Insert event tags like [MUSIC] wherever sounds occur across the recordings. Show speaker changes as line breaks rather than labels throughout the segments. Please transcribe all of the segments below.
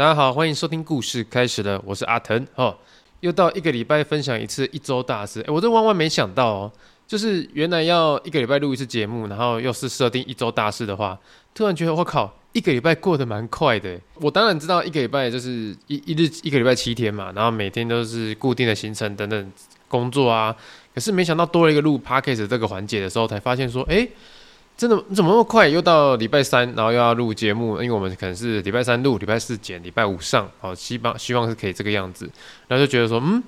大家好，欢迎收听故事开始了，我是阿腾哦。又到一个礼拜分享一次一周大事，诶，我这万万没想到哦，就是原来要一个礼拜录一次节目，然后又是设定一周大事的话，突然觉得我靠，一个礼拜过得蛮快的。我当然知道一个礼拜就是一一日一个礼拜七天嘛，然后每天都是固定的行程等等工作啊，可是没想到多了一个录 Podcast 这个环节的时候，才发现说，诶。真的你怎么那么快？又到礼拜三，然后又要录节目，因为我们可能是礼拜三录，礼拜四剪，礼拜五上，好，希望希望是可以这个样子。然后就觉得说，嗯，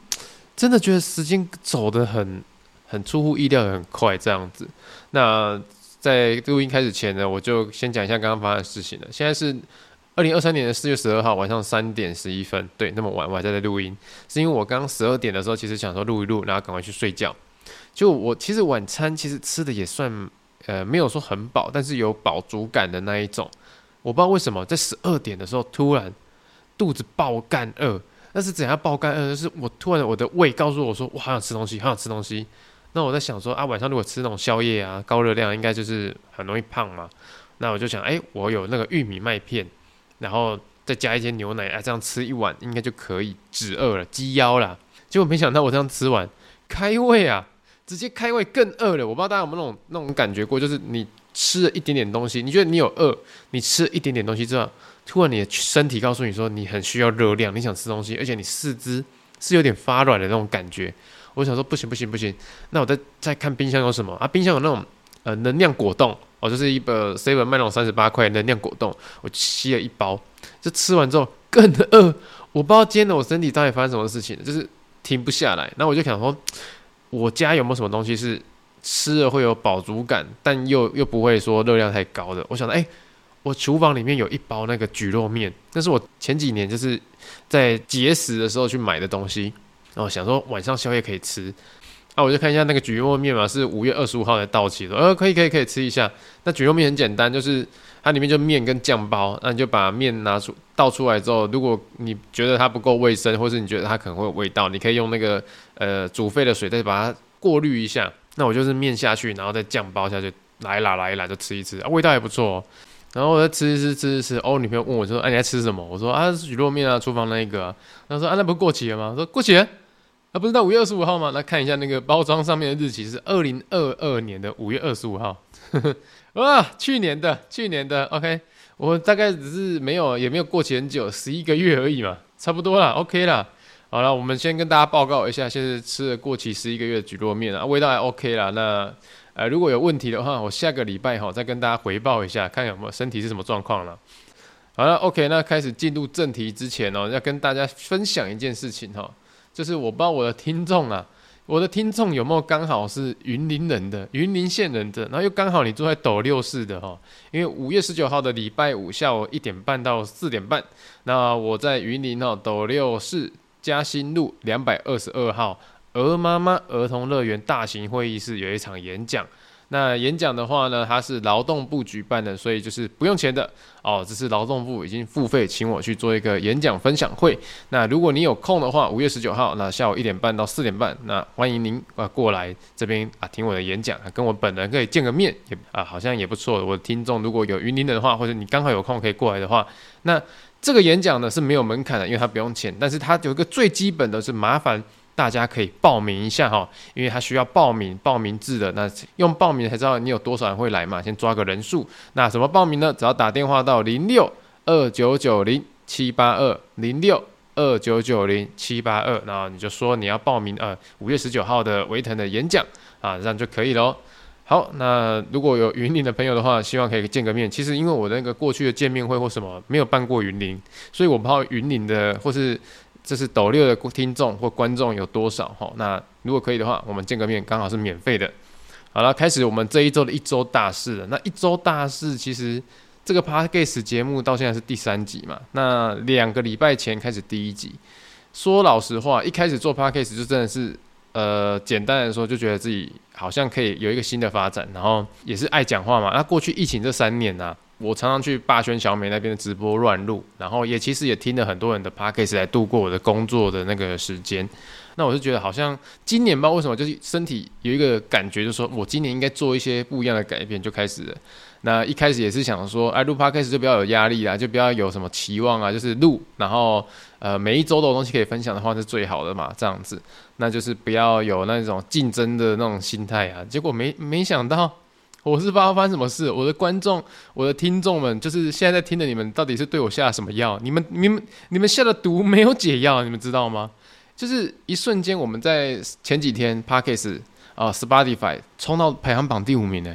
真的觉得时间走得很很出乎意料，很快这样子。那在录音开始前呢，我就先讲一下刚刚发生的事情了。现在是二零二三年的四月十二号晚上三点十一分，对，那么晚我还在这录音，是因为我刚刚十二点的时候，其实想说录一录，然后赶快去睡觉。就我其实晚餐其实吃的也算。呃，没有说很饱，但是有饱足感的那一种。我不知道为什么在十二点的时候突然肚子爆干饿，但是怎样爆干饿？就是我突然我的胃告诉我说，我好想吃东西，好想吃东西。那我在想说啊，晚上如果吃那种宵夜啊，高热量，应该就是很容易胖嘛。那我就想，哎，我有那个玉米麦片，然后再加一些牛奶，哎，这样吃一碗应该就可以止饿了，鸡腰啦。结果没想到我这样吃完开胃啊！直接开胃更饿了，我不知道大家有没有那种那种感觉过，就是你吃了一点点东西，你觉得你有饿，你吃了一点点东西之后，突然你的身体告诉你说你很需要热量，你想吃东西，而且你四肢是有点发软的那种感觉。我想说不行不行不行，那我再再看冰箱有什么啊？冰箱有那种呃能量果冻哦，就是一个 seven 卖那种三十八块能量果冻，我吸了一包，就吃完之后更饿。我不知道今天的我身体到底发生什么事情，就是停不下来。那我就想说。我家有没有什么东西是吃了会有饱足感，但又又不会说热量太高的？我想到，哎、我厨房里面有一包那个焗肉面，那是我前几年就是在节食的时候去买的东西，然后想说晚上宵夜可以吃。啊，我就看一下那个焗肉面嘛，是五月二十五号才到期的，呃，可以可以可以吃一下。那焗肉面很简单，就是它里面就面跟酱包，那你就把面拿出倒出来之后，如果你觉得它不够卫生，或是你觉得它可能会有味道，你可以用那个呃煮沸的水再把它过滤一下。那我就是面下去，然后再酱包下去，来啦来啦就吃一吃，啊，味道还不错哦。然后我再吃吃吃吃吃，哦，女朋友问我说，哎、啊，你在吃什么？我说啊，是蒟蒻面啊，厨房那一个。她说啊，那不过期了吗？说过期了。啊，不是到五月二十五号吗？来看一下那个包装上面的日期是二零二二年的五月二十五号。[LAUGHS] 哇，去年的，去年的，OK，我大概只是没有，也没有过期很久，十一个月而已嘛，差不多啦，OK 啦。好了，我们先跟大家报告一下，现在吃了过期十一个月的蒟蒻面啊，味道还 OK 啦。那呃，如果有问题的话，我下个礼拜哈再跟大家回报一下，看有没有身体是什么状况了。好了，OK，那开始进入正题之前哦，要跟大家分享一件事情哈。就是我不知道我的听众啊，我的听众有没有刚好是云林人的，云林县人的，然后又刚好你住在斗六市的哈，因为五月十九号的礼拜五下午一点半到四点半，那我在云林哦斗六市嘉兴路两百二十二号鹅妈妈儿童乐园大型会议室有一场演讲。那演讲的话呢，它是劳动部举办的，所以就是不用钱的哦。这是劳动部已经付费请我去做一个演讲分享会。那如果你有空的话，五月十九号，那下午一点半到四点半，那欢迎您啊过来这边啊听我的演讲，跟我本人可以见个面，也啊好像也不错。我的听众如果有云林的话，或者你刚好有空可以过来的话，那这个演讲呢是没有门槛的，因为它不用钱，但是它有一个最基本的是麻烦。大家可以报名一下哈，因为它需要报名报名制的，那用报名才知道你有多少人会来嘛，先抓个人数。那怎么报名呢？只要打电话到零六二九九零七八二零六二九九零七八二，然后你就说你要报名呃五月十九号的维腾的演讲啊，这样就可以喽。好，那如果有云林的朋友的话，希望可以见个面。其实因为我那个过去的见面会或什么没有办过云林，所以我不知道云林的或是。这是斗六的听众或观众有多少？哈，那如果可以的话，我们见个面，刚好是免费的。好了，开始我们这一周的一周大事了。那一周大事，其实这个 Podcast 节目到现在是第三集嘛。那两个礼拜前开始第一集。说老实话，一开始做 Podcast 就真的是，呃，简单来说，就觉得自己好像可以有一个新的发展，然后也是爱讲话嘛。那过去疫情这三年呢、我常常去霸轩小美那边的直播乱录，然后也其实也听了很多人的 podcast 来度过我的工作的那个时间。那我就觉得好像今年吧，为什么就是身体有一个感觉，就是说我今年应该做一些不一样的改变，就开始了。那一开始也是想说，哎，录 podcast 就不要有压力啦，就不要有什么期望啊，就是录，然后呃每一周都有东西可以分享的话是最好的嘛，这样子。那就是不要有那种竞争的那种心态啊。结果没没想到，我是不知道发生什么事，我的观众、我的听众们，就是现在在听的你们，到底是对我下了什么药？你们、你们、你们下的毒没有解药，你们知道吗？就是一瞬间，我们在前几天 Podcast 啊、Spotify 冲到排行榜第五名呢。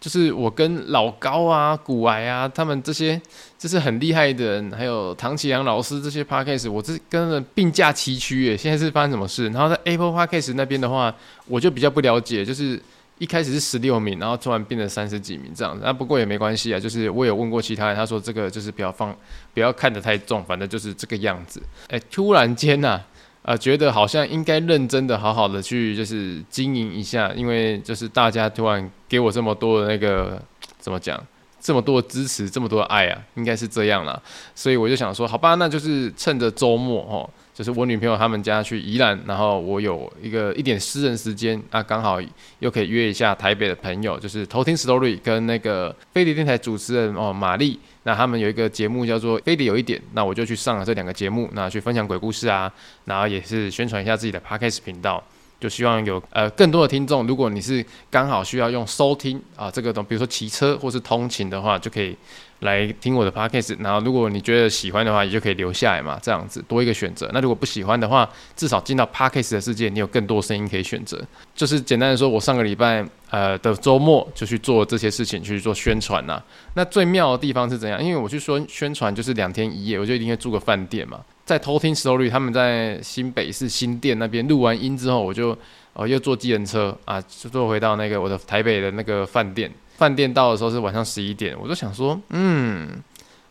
就是我跟老高啊、古癌啊，他们这些就是很厉害的人，还有唐启阳老师这些 Podcast，我这跟着并驾齐驱耶。现在是发生什么事？然后在 Apple Podcast 那边的话，我就比较不了解，就是一开始是十六名，然后突然变成三十几名这样子。那不过也没关系啊，就是我有问过其他人，他说这个就是不要放，不要看得太重，反正就是这个样子。哎、突然间呐、啊。呃，觉得好像应该认真的、好好的去就是经营一下，因为就是大家突然给我这么多的那个 [TSK] 怎么讲，这么多的支持，这么多的爱啊，应该是这样啦。所以我就想说，好吧，那就是趁着周末哦。就是我女朋友他们家去宜兰，然后我有一个一点私人时间啊，刚好又可以约一下台北的朋友，就是偷听 Story 跟那个飞碟电台主持人哦玛丽，那他们有一个节目叫做非得有一点，那我就去上了这两个节目，那去分享鬼故事啊，然后也是宣传一下自己的 Podcast 频道，就希望有呃更多的听众，如果你是刚好需要用收听啊这个东，比如说骑车或是通勤的话，就可以。来听我的 podcast，然后如果你觉得喜欢的话，也就可以留下来嘛，这样子多一个选择。那如果不喜欢的话，至少进到 podcast 的世界，你有更多声音可以选择。就是简单的说，我上个礼拜呃的周末就去做这些事情，去做宣传呐。那最妙的地方是怎样？因为我去说宣传就是两天一夜，我就一定会住个饭店嘛。在偷听 story，他们在新北市新店那边录完音之后，我就哦又坐机人车啊，就坐回到那个我的台北的那个饭店。饭店到的时候是晚上十一点，我就想说，嗯，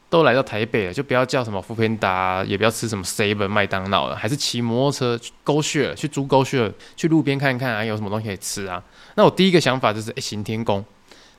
都来到台北了，就不要叫什么富平达也不要吃什么 seven 麦当劳了，还是骑摩托车去 GoShare 去租 GoShare 去路边看看啊，有什么东西可以吃啊？那我第一个想法就是，哎、欸，行天宫。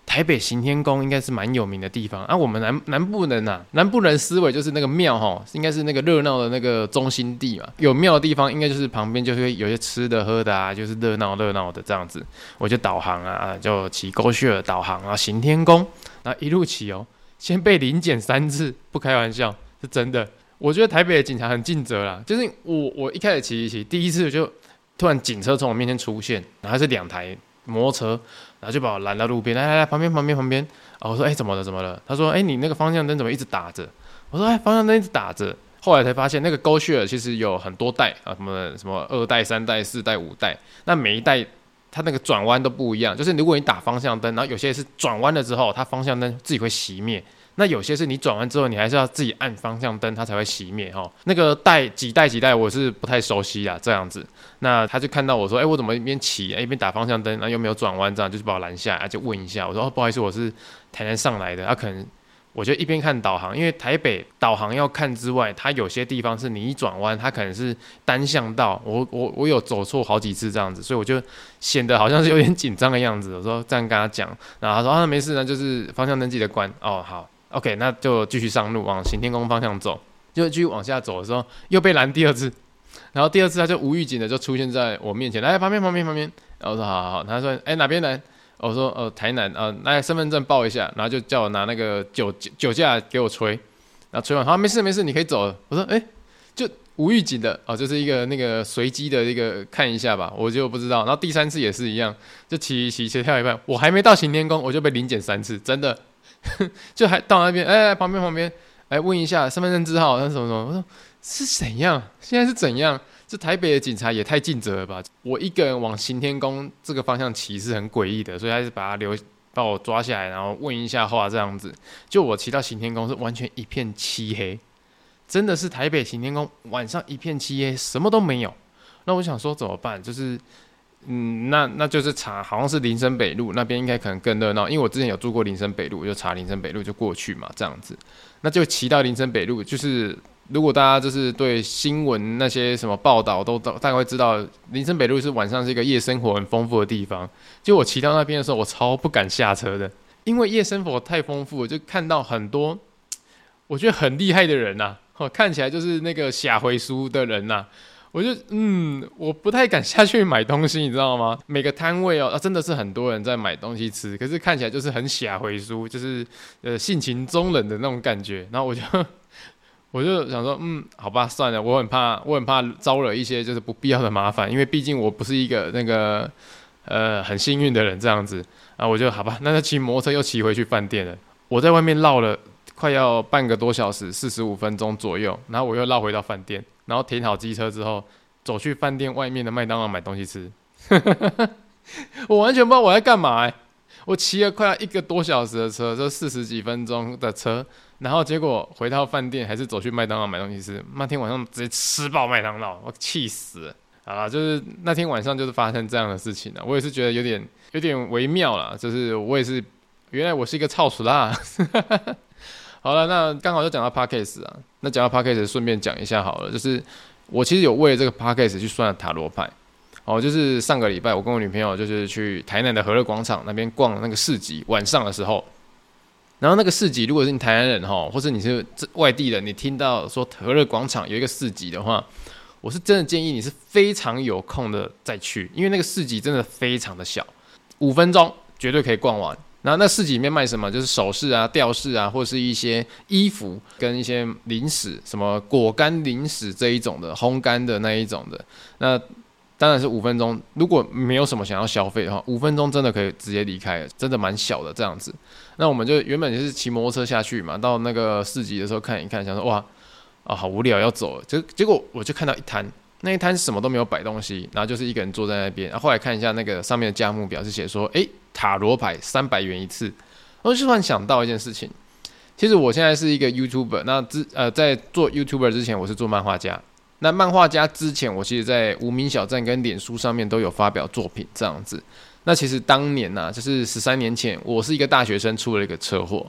台北行天宫应该是蛮有名的地方啊。我们南南部人呐、啊，南部人思维就是那个庙哈，应该是那个热闹的那个中心地嘛。有庙的地方，应该就是旁边就会有些吃的喝的啊，就是热闹热闹的这样子。我就导航啊，就骑 GoShare 导航啊，行天宫，然后一路骑哦，先被临检三次，不开玩笑，是真的。我觉得台北的警察很尽责啦，就是我我一开始骑一骑，第一次就突然警车从我面前出现，然后是两台摩托车。然后就把我拦到路边，来来来，旁边旁边旁边。啊，我说，哎，怎么了怎么了？他说，哎，你那个方向灯怎么一直打着？我说，哎，方向灯一直打着。后来才发现，那个 GoShare 其实有很多代啊，什么什么二代、三代、四代、五代。那每一代它那个转弯都不一样，就是如果你打方向灯，然后有些是转弯了之后，它方向灯自己会熄灭。那有些是你转弯之后，你还是要自己按方向灯，它才会熄灭哈。那个带几代几代，我是不太熟悉啊，这样子。那他就看到我说，哎、我怎么一边骑，哎、一边打方向灯，然后又没有转弯，这样就是把我拦下来，就问一下。我说，哦，不好意思，我是台南上来的。他、啊、可能我就一边看导航，因为台北导航要看之外，它有些地方是你一转弯，它可能是单向道。我我我有走错好几次这样子，所以我就显得好像是有点紧张的样子。我说这样跟他讲，然后他说啊，没事呢，就是方向灯记得关。哦，好。OK，那就继续上路往行天宫方向走，就继续往下走的时候又被拦第二次，然后第二次他就无预警的就出现在我面前，来旁边旁边旁边，然后说好好好，他说哎哪边来？我说呃台南。啊，来身份证报一下，然后就叫我拿那个酒酒驾给我吹，然后吹完好没事没事你可以走了，我说哎就无预警的哦，就是一个那个随机的一个看一下吧，我就不知道，然后第三次也是一样，就骑骑骑跳一半，我还没到行天宫我就被临检三次，真的。[LAUGHS] 就还到那边，哎、旁边旁边，来问一下身份证字号，那什么什么？我说是怎样？现在是怎样？这台北的警察也太尽责了吧！我一个人往行天宫这个方向骑是很诡异的，所以还是把他留，把我抓下来，然后问一下话这样子。就我骑到行天宫是完全一片漆黑，真的是台北行天宫晚上一片漆黑，什么都没有。那我想说怎么办？就是。嗯，那那就是查，好像是林森北路那边应该可能更热闹，因为我之前有住过林森北路，就查林森北路就过去嘛，这样子，那就骑到林森北路。就是如果大家就是对新闻那些什么报道都大概知道，林森北路是晚上是一个夜生活很丰富的地方。就我骑到那边的时候，我超不敢下车的，因为夜生活太丰富了，就看到很多 [LAUGHS] 我觉得很厉害的人呐、啊，看起来就是那个下回书的人呐、我就嗯，我不太敢下去买东西，你知道吗？[LAUGHS] 每个摊位哦，啊，真的是很多人在买东西吃，可是看起来就是很下回书，就是呃性情中人的那种感觉。然后我就 [LAUGHS] 我就想说，嗯，好吧，算了，我很怕，我很怕招惹一些就是不必要的麻烦，因为毕竟我不是一个那个呃很幸运的人这样子啊。我就好吧，那就骑摩托车又骑回去饭店了。我在外面绕了快要半个多小时，四十五分钟左右，然后我又绕回到饭店。然后停好机车之后，走去饭店外面的麦当劳买东西吃。[LAUGHS] 我完全不知道我在干嘛哎！我骑了快要一个多小时的车，就四十几分钟的车，然后结果回到饭店还是走去麦当劳买东西吃。那天晚上直接吃爆麦当劳，我气死了啊！就是那天晚上就是发生这样的事情了，我也是觉得有点有点微妙了，就是我也是原来我是一个臭死啦。好了，那刚好就讲到 Podcast 啊，那讲到 Podcast 顺便讲一下好了，就是我其实有为了这个 Podcast 去算塔罗牌，哦，就是上个礼拜我跟我女朋友就是去台南的和乐广场那边逛那个市集，晚上的时候，然后那个市集如果是你台南人哈，或者你是外地人，你听到说和乐广场有一个市集的话，我是真的建议你是非常有空的再去，因为那个市集真的非常的小，五分钟绝对可以逛完。那那市集里面卖什么？就是首饰啊、吊饰啊，或是一些衣服跟一些零食，什么果干零食这一种的，烘干的那一种的。那当然是五分钟，如果没有什么想要消费的话，五分钟真的可以直接离开，真的蛮小的这样子。那我们就原本就是骑摩托车下去嘛，到那个市集的时候看一看，想说哇啊好无聊要走了，结结果我就看到一摊。那一摊什么都没有摆东西，然后就是一个人坐在那边。然后后来看一下那个上面的价目表，是写说，诶，塔罗牌三百元一次。我就突然想到一件事情，其实我现在是一个 YouTuber，那之呃在做 YouTuber 之前，我是做漫画家。那漫画家之前，我其实在无名小站跟脸书上面都有发表作品这样子。那其实当年呐、就是十三年前，我是一个大学生，出了一个车祸。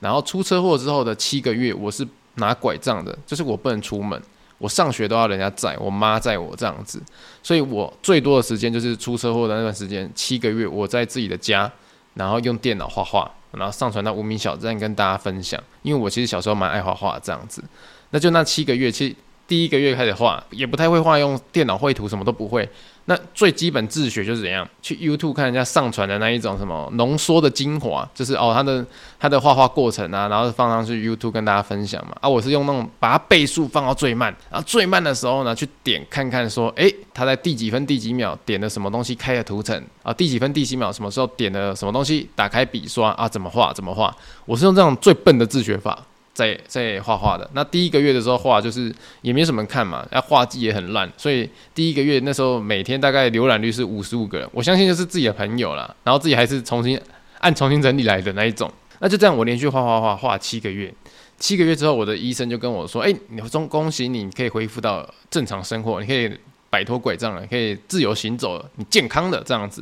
然后出车祸之后的七个月，我是拿拐杖的，就是我不能出门。我上学都要人家载，我妈载我这样子，所以我最多的时间就是出车祸的那段时间，七个月我在自己的家，然后用电脑画画，然后上传到无名小站跟大家分享。因为我其实小时候蛮爱画画这样子，那就那七个月，其实第一个月开始画，也不太会画，用电脑绘图什么都不会。那最基本自学就是怎样去 YouTube 看人家上传的那一种什么浓缩的精华，就是哦他的他的画画过程啊，然后放上去 YouTube 跟大家分享嘛。啊，我是用那种把它倍速放到最慢，然后最慢的时候呢，去点看看说，诶，他在第几分第几秒点了什么东西开了图层啊，第几分第几秒什么时候点了什么东西打开笔刷啊，怎么画怎么画，我是用这种最笨的自学法。在在画画的那第一个月的时候画就是也没什么看嘛，那画技也很烂，所以第一个月那时候每天大概浏览率是五十五个人，我相信就是自己的朋友啦，然后自己还是重新按重新整理来的那一种。那就这样，我连续画画画画七个月，七个月之后，我的医生就跟我说：“哎、欸，你恭恭喜你，你可以恢复到正常生活，你可以摆脱拐杖了，可以自由行走了，你健康的这样子。”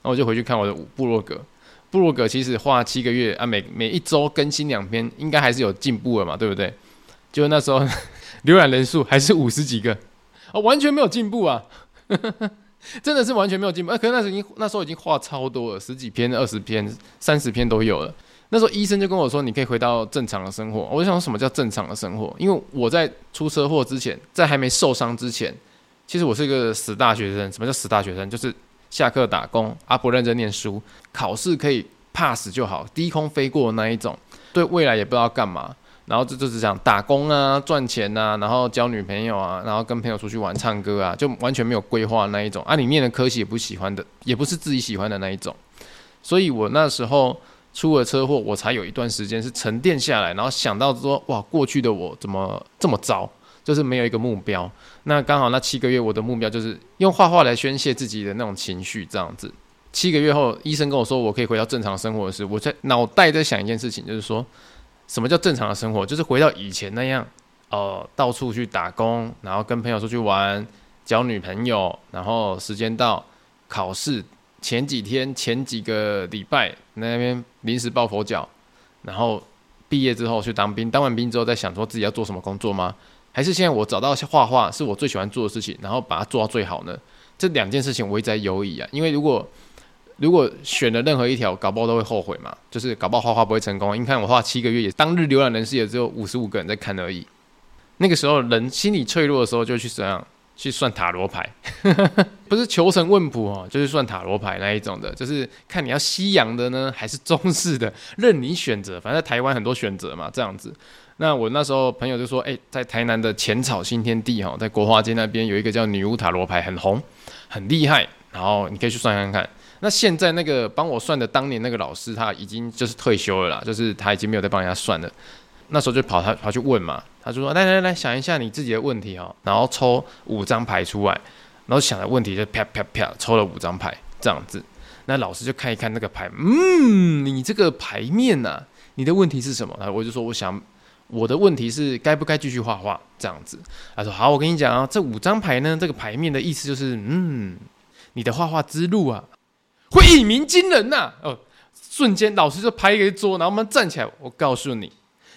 然后我就回去看我的部落格。布鲁格其实画七个月啊，每每一周更新两篇，应该还是有进步的嘛，对不对？就那时候 [LAUGHS] 浏览人数还是五十几个，哦，完全没有进步啊，[LAUGHS] 真的是完全没有进步。啊，可是那时候已经那时候已经画超多了，十几篇、二十篇、三十篇都有了。那时候医生就跟我说，你可以回到正常的生活。我就想什么叫正常的生活？因为我在出车祸之前，在还没受伤之前，其实我是一个死大学生。什么叫死大学生？就是。下课打工，啊不认真念书，考试可以 pass 就好，低空飞过的那一种，对未来也不知道干嘛，然后这就是讲打工啊，赚钱啊，然后交女朋友啊，然后跟朋友出去玩、唱歌啊，就完全没有规划那一种啊。你念的科系也不喜欢的，也不是自己喜欢的那一种，所以我那时候出了车祸，我才有一段时间是沉淀下来，然后想到说，哇，过去的我怎么这么糟？就是没有一个目标，那刚好那七个月我的目标就是用画画来宣泄自己的那种情绪，这样子。七个月后，医生跟我说我可以回到正常生活的时，我在脑袋在想一件事情，就是说什么叫正常的生活？就是回到以前那样，呃，到处去打工，然后跟朋友出去玩，交女朋友，然后时间到考试前几天、前几个礼拜那边临时抱佛脚，然后毕业之后去当兵，当完兵之后再想说自己要做什么工作吗？还是现在我找到画画是我最喜欢做的事情，然后把它做到最好呢？这两件事情我一直在犹豫啊。因为如果如果选了任何一条，搞不好都会后悔嘛，就是搞不好画画不会成功。你看我画七个月，也当日浏览人数也只有五十五个人在看而已。那个时候人心理脆弱的时候，就去怎样去算塔罗牌，[LAUGHS] 不是求神问卜哦，就是算塔罗牌那一种的，就是看你要西洋的呢，还是中式的，任你选择。反正在台湾很多选择嘛，这样子。那我那时候朋友就说，哎、在台南的浅草新天地哈，在国华街那边有一个叫女巫塔罗牌，很红，很厉害，然后你可以去算看看。那现在那个帮我算的当年那个老师，他已经就是退休了啦，就是他已经没有在帮人家算了。那时候就跑他跑去问嘛，他就说，来来来，想一下你自己的问题哈，然后抽五张牌出来，然后想的问题就啪啪啪抽了五张牌这样子。那老师就看一看那个牌，嗯，你这个牌面呐、啊，你的问题是什么？然后我就说我想。我的问题是该不该继续画画这样子？他说好，我跟你讲啊，这五张牌呢，这个牌面的意思就是，嗯，你的画画之路啊，会一鸣惊人呐、啊！哦，瞬间老师就拍一个桌，然后我们站起来，我告诉你，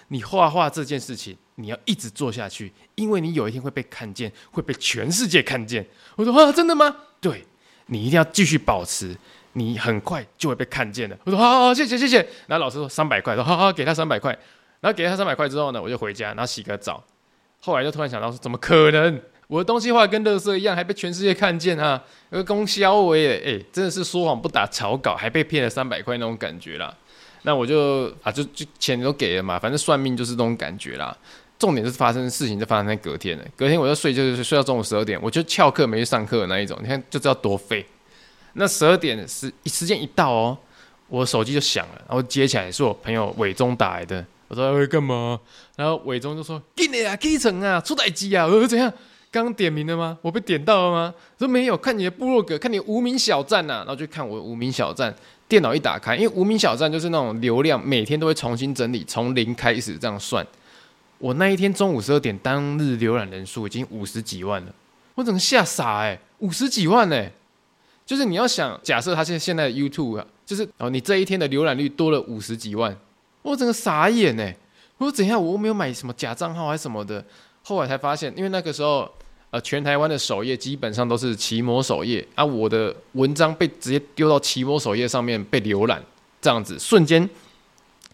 你画画这件事情，你要一直做下去，因为你有一天会被看见，会被全世界看见。我说啊，真的吗？对，你一定要继续保持，你很快就会被看见的。我说好好好，谢谢谢谢。然后老师说三百块，说好好给他三百块。然后给了他三百块之后呢，我就回家，然后洗个澡。后来就突然想到说，怎么可能？我的东西画跟垃圾一样，还被全世界看见啊！而供销为哎，真的是说谎不打草稿，还被骗了三百块那种感觉啦。那我就啊，就就钱都给了嘛，反正算命就是这种感觉啦。重点是发生的事情就发生在隔天了，隔天我就睡，就是睡到中午十二点，我就翘课没去上课的那一种。你看就知道多废。那十二点时时间一到哦，我手机就响了，然后接起来是我朋友伟忠打来的。我说会干嘛？然后伟忠就说：“给你啊，基层啊，出代机啊！”我说：“怎样？刚点名了吗？我被点到了吗？”说：“没有，看你的部落格，看你无名小站呐、啊。”然后就看我无名小站，电脑一打开，因为无名小站就是那种流量，每天都会重新整理，从零开始这样算。我那一天中午十二点当日浏览人数已经五十几万了，我整个吓傻哎、五十几万哎、就是你要想假设他现在现在的 YouTube 啊，就是哦，你这一天的浏览率多了五十几万。我整个傻眼呢，我说怎样？我没有买什么假账号还是什么的。后来才发现，因为那个时候，呃，全台湾的首页基本上都是奇摩首页啊，我的文章被直接丢到奇摩首页上面被浏览，这样子瞬间，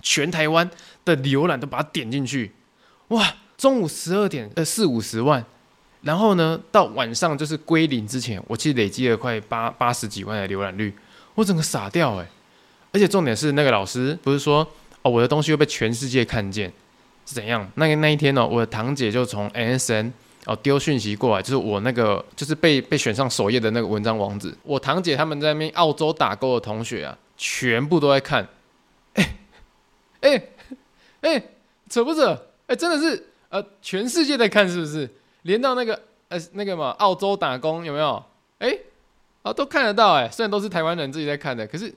全台湾的浏览都把它点进去，哇！中午十二点，呃，四五十万，然后呢，到晚上就是归零之前，我其实累积了快八八十几万的浏览率，我整个傻掉哎！而且重点是那个老师不是说。我的东西会被全世界看见，是怎样？那个那一天呢、哦，我的堂姐就从 S N 哦丢讯息过来，就是我那个就是被被选上首页的那个文章网址。我堂姐他们在那边澳洲打工的同学啊，全部都在看。哎哎哎，扯不扯？哎、真的是呃，全世界在看，是不是？连到那个呃那个嘛，澳洲打工有没有？哎、啊都看得到哎，虽然都是台湾人自己在看的，可是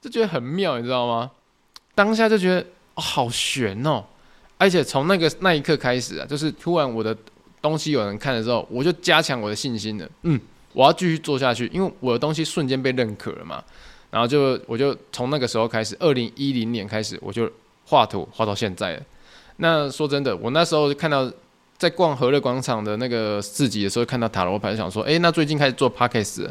就觉得很妙，你知道吗？当下就觉得，好悬哦，而且从那个那一刻开始啊，就是突然我的东西有人看的时候，我就加强我的信心了。嗯，我要继续做下去，因为我的东西瞬间被认可了嘛。然后就我就从那个时候开始，二零一零年开始，我就画图画到现在了。那说真的，我那时候就看到在逛和乐广场的那个市集的时候，看到塔罗牌，想说，哎，那最近开始做 Podcast，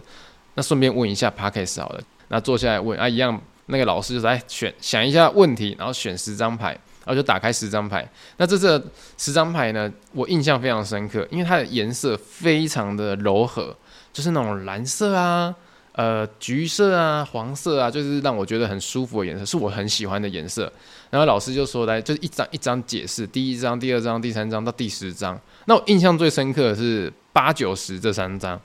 那顺便问一下 Podcast 好了。那坐下来问啊，一样。那个老师就来选想一下问题，然后选十张牌，然后就打开十张牌。那这这十张牌呢，我印象非常深刻，因为它的颜色非常的柔和，就是那种蓝色啊、呃橘色啊、黄色啊，就是让我觉得很舒服的颜色，是我很喜欢的颜色。然后老师就说来，就是一张一张解释，第一张、第二张、第三张到第十张。那我印象最深刻的是八九十这三张。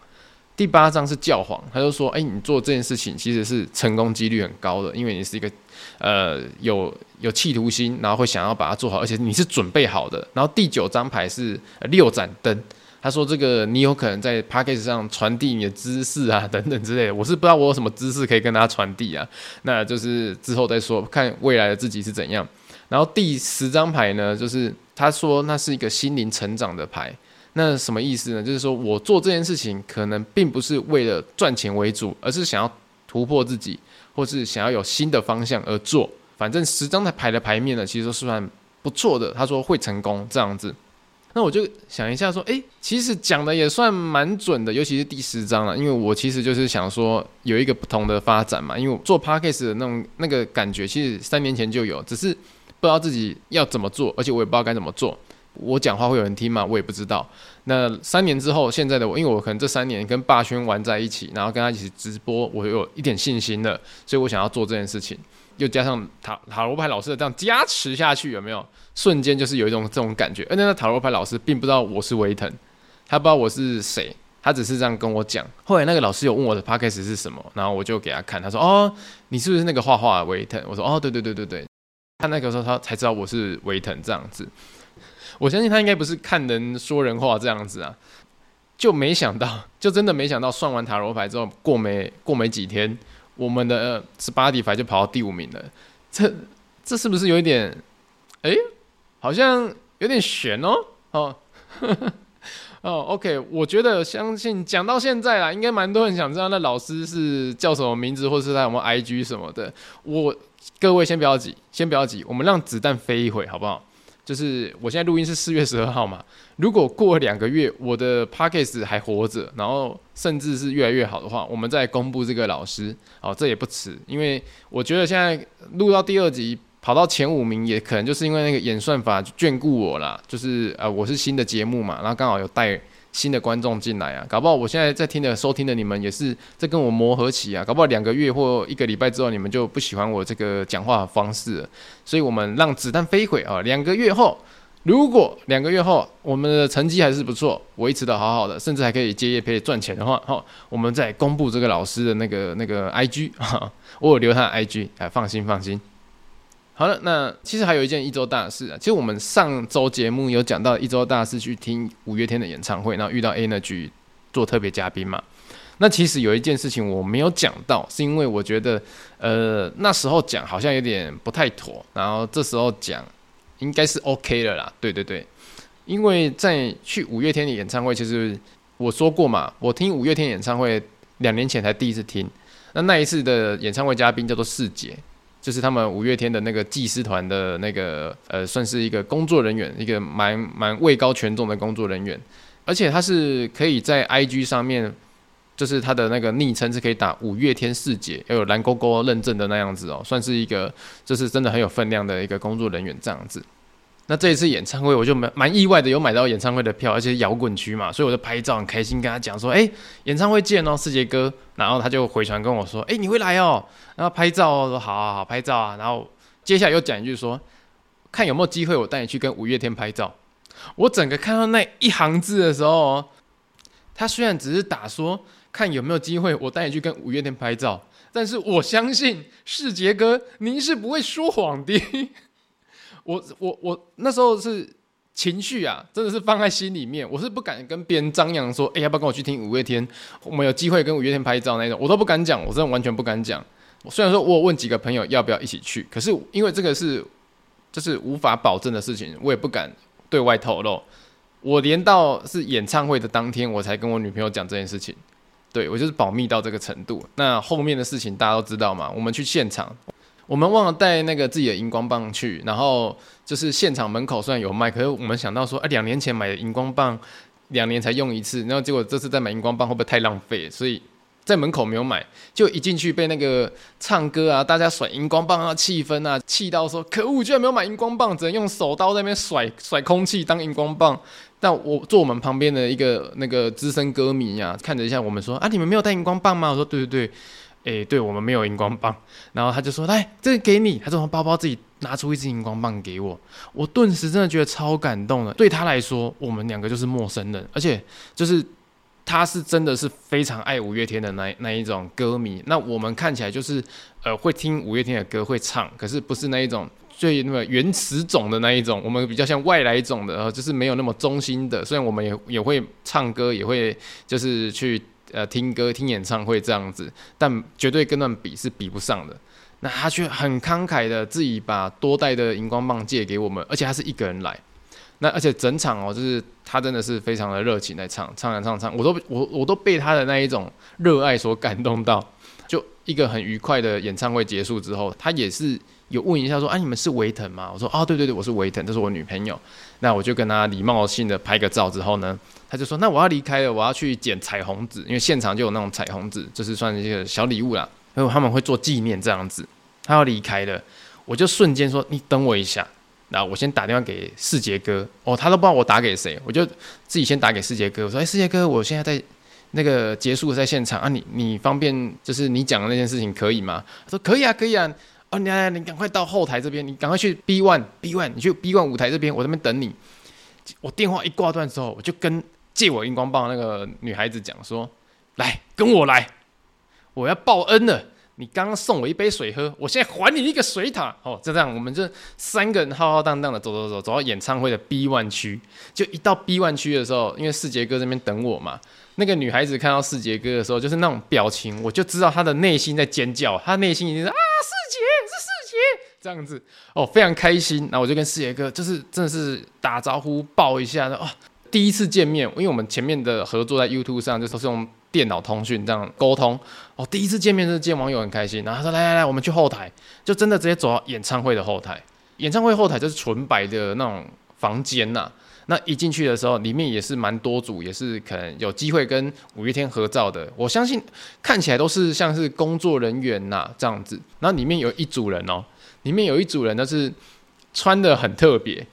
第八章是教皇，他就说：“哎、你做这件事情其实是成功几率很高的，因为你是一个呃有有企图心，然后会想要把它做好，而且你是准备好的。”然后第九张牌是六盏灯，他说：“这个你有可能在 Podcast 上传递你的知识啊，等等之类的。”我是不知道我有什么知识可以跟大家传递啊，那就是之后再说，看未来的自己是怎样。然后第十张牌呢，就是他说那是一个心灵成长的牌。那什么意思呢？就是说我做这件事情可能并不是为了赚钱为主，而是想要突破自己，或是想要有新的方向而做。反正十张的牌的牌面呢，其实都是算不错的。他说会成功这样子。那我就想一下说，哎，其实讲的也算蛮准的，尤其是第十张了，因为我其实就是想说有一个不同的发展嘛，因为我做 podcast 的那种那个感觉，其实三年前就有，只是不知道自己要怎么做，而且我也不知道该怎么做。我讲话会有人听吗？我也不知道。那三年之后，现在的我，因为我可能这三年跟霸轩玩在一起，然后跟他一起直播，我有一点信心了，所以我想要做这件事情。又加上塔塔罗牌老师的这样加持下去，有没有？瞬间就是有一种这种感觉。而那个塔罗牌老师并不知道我是维腾，他不知道我是谁，他只是这样跟我讲。后来那个老师有问我的 podcast 是什么，然后我就给他看，他说：“哦，你是不是那个画画的维腾？”我说：“哦，对对对对对。”他那个时候他才知道我是维腾这样子。我相信他应该不是看人说人话这样子啊，就没想到，[LAUGHS] 就真的没想到，算完塔罗牌之后，过没过没几天，我们的 Spotify 就跑到第五名了。这这是不是有一点？哎、好像有点悬哦。哦，[LAUGHS] 哦，OK，我觉得相信讲到现在啦，应该蛮多人想知道那老师是叫什么名字，或是他有没有 IG 什么的。我各位先不要急，先不要急，我们让子弹飞一会，好不好？就是我现在录音是四月十二号嘛，如果过两个月我的 podcast 还活着，然后甚至是越来越好的话，我们再公布这个老师，哦，这也不迟，因为我觉得现在录到第二集跑到前五名，也可能就是因为那个演算法眷顾我啦，就是呃我是新的节目嘛，然后刚好有带。新的观众进来啊，搞不好我现在在听的、收听的你们也是在跟我磨合期啊，搞不好两个月或一个礼拜之后，你们就不喜欢我这个讲话方式了。所以我们让子弹飞回啊，两个月后，如果两个月后我们的成绩还是不错，维持的好好的，甚至还可以接业配赚钱的话，好，我们再公布这个老师的那个那个 IG，哈我有留他 IG，哎，放心放心。好了，那其实还有一件一周大事啊。其实我们上周节目有讲到一周大事，去听五月天的演唱会，然后遇到 Energy 做特别嘉宾嘛。那其实有一件事情我没有讲到，是因为我觉得，呃，那时候讲好像有点不太妥，然后这时候讲应该是 OK 了啦。对对对，因为在去五月天的演唱会，其实我说过嘛，我听五月天演唱会两年前才第一次听，那那一次的演唱会嘉宾叫做世杰。就是他们五月天的那个技师团的那个呃，算是一个工作人员，一个蛮蛮位高权重的工作人员，而且他是可以在 IG 上面，就是他的那个昵称是可以打五月天四姐，要有蓝勾勾认证的那样子哦，算是一个就是真的很有分量的一个工作人员这样子。那这一次演唱会，我就蛮蛮意外的，有买到演唱会的票，而且摇滚区嘛，所以我就拍照很开心，跟他讲说：“哎，演唱会见哦，世杰哥。”然后他就回传跟我说：“哎，你会来哦？”然后拍照哦，说：“好好好，拍照啊。”然后接下来又讲一句说：“看有没有机会，我带你去跟五月天拍照。”我整个看到那一行字的时候，他虽然只是打说看有没有机会，我带你去跟五月天拍照，但是我相信世杰哥，您是不会说谎的。我我我那时候是情绪啊，真的是放在心里面，我是不敢跟别人张扬说，哎、要不要跟我去听五月天？我们有机会跟五月天拍照那种，我都不敢讲，我真的完全不敢讲。虽然说我有问几个朋友要不要一起去，可是因为这个是就是无法保证的事情，我也不敢对外透露。我连到是演唱会的当天，我才跟我女朋友讲这件事情。对，我就是保密到这个程度。那后面的事情大家都知道嘛，我们去现场。我们忘了带那个自己的荧光棒去，然后就是现场门口虽然有卖，可是我们想到说，哎，两年前买的荧光棒，两年才用一次，然后结果这次再买荧光棒会不会太浪费？所以在门口没有买，就一进去被那个唱歌啊，大家甩荧光棒啊，气氛啊，气到说可恶，居然没有买荧光棒，只能用手刀在那边甩甩空气当荧光棒。但我坐我们旁边的一个那个资深歌迷啊，看着一下我们说，啊，你们没有带荧光棒吗？我说对对对。诶、对我们没有荧光棒，然后他就说：“来，这个给你。”他从包包自己拿出一支荧光棒给我，我顿时真的觉得超感动的。对他来说，我们两个就是陌生人，而且就是他是真的是非常爱五月天的那那一种歌迷。那我们看起来就是呃会听五月天的歌会唱，可是不是那一种最那么原始种的那一种，我们比较像外来种的，然后就是没有那么忠心的。虽然我们也也会唱歌，也会就是去。呃，听歌、听演唱会这样子，但绝对跟他们比是比不上的。那他却很慷慨的自己把多带的荧光棒借给我们，而且他是一个人来。那而且整场哦，就是他真的是非常的热情在唱，唱、唱、唱，我都我我都被他的那一种热爱所感动到。就一个很愉快的演唱会结束之后，他也是有问一下说，啊，你们是维腾吗？我说，哦，对对对，我是维腾，这是我女朋友。那我就跟他礼貌性的拍个照之后呢，他就说，那我要离开了，我要去捡彩虹纸，因为现场就有那种彩虹纸，就是算是一个小礼物啦，因为他们会做纪念这样子。他要离开了，我就瞬间说，你等我一下，那我先打电话给世杰哥。哦，他都不知道我打给谁，我就自己先打给世杰哥。我说，哎，世杰哥，我现在在。那个结束在现场啊，你你方便就是你讲的那件事情可以吗？他说可以啊，可以啊。哦，你，你赶快到后台这边，你赶快去 B one B one，你去 B one 舞台这边，我这边等你。我电话一挂断之后，我就跟借我荧光棒那个女孩子讲说：“来，跟我来，我要报恩了。你刚刚送我一杯水喝，我现在还你一个水塔。”哦，就这样，我们就三个人浩浩荡荡的走走走，走到演唱会的 B one 区。就一到 B one 区的时候，因为世杰哥这边等我嘛。那个女孩子看到世杰哥的时候，就是那种表情，我就知道她的内心在尖叫，她内心已经是啊，世杰是世杰！这样子。哦，非常开心。然后我就跟世杰哥就是真的是打招呼抱一下的哦，第一次见面，因为我们前面的合作在 YouTube 上就都是用电脑通讯这样沟通。哦，第一次见面就是见网友很开心。然后他说来来来，我们去后台，就真的直接走到演唱会的后台，演唱会后台就是纯白的那种房间呐、那一进去的时候，里面也是蛮多组，也是可能有机会跟五月天合照的。我相信看起来都是像是工作人员呐、这样子。然后里面有一组人哦，里面有一组人，就是穿的很特别。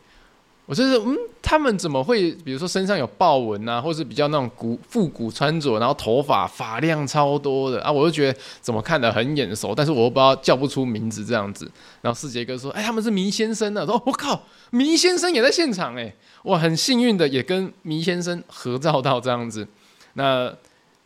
我就是嗯，他们怎么会，比如说身上有豹纹啊，或是比较那种古复古穿着，然后头发发量超多的啊，我就觉得怎么看得很眼熟，但是我又不知道叫不出名字这样子。然后世杰哥说：“哎，他们是迷先生啊。”说：“我靠，迷先生也在现场哎，哇，很幸运的也跟迷先生合照到这样子。那